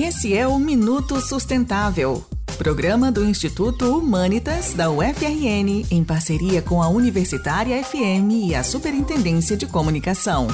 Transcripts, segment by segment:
Esse é o Minuto Sustentável, programa do Instituto Humanitas da UFRN, em parceria com a Universitária FM e a Superintendência de Comunicação.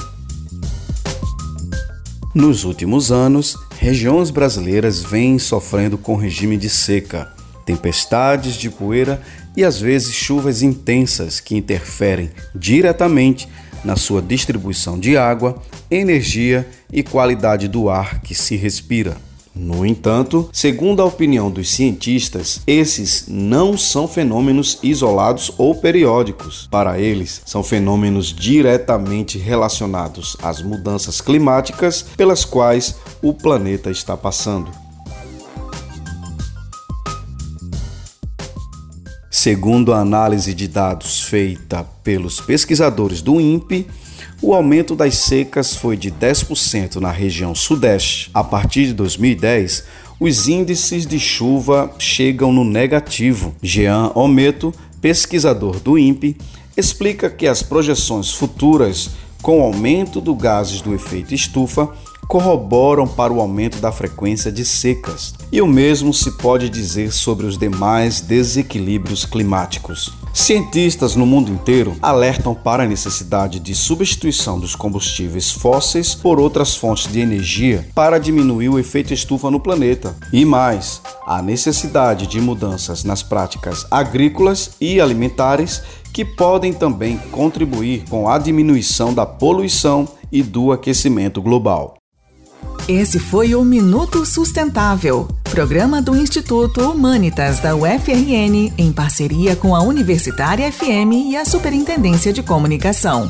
Nos últimos anos, regiões brasileiras vêm sofrendo com regime de seca, tempestades de poeira e às vezes chuvas intensas que interferem diretamente na sua distribuição de água, energia e qualidade do ar que se respira. No entanto, segundo a opinião dos cientistas, esses não são fenômenos isolados ou periódicos. Para eles, são fenômenos diretamente relacionados às mudanças climáticas pelas quais o planeta está passando. Segundo a análise de dados feita pelos pesquisadores do INPE, o aumento das secas foi de 10% na região Sudeste. A partir de 2010, os índices de chuva chegam no negativo. Jean Ometo, pesquisador do INPE, explica que as projeções futuras com o aumento do gases do efeito estufa corroboram para o aumento da frequência de secas. E o mesmo se pode dizer sobre os demais desequilíbrios climáticos. Cientistas no mundo inteiro alertam para a necessidade de substituição dos combustíveis fósseis por outras fontes de energia para diminuir o efeito estufa no planeta. E mais, a necessidade de mudanças nas práticas agrícolas e alimentares que podem também contribuir com a diminuição da poluição e do aquecimento global. Esse foi o Minuto Sustentável, programa do Instituto Humanitas da UFRN, em parceria com a Universitária FM e a Superintendência de Comunicação.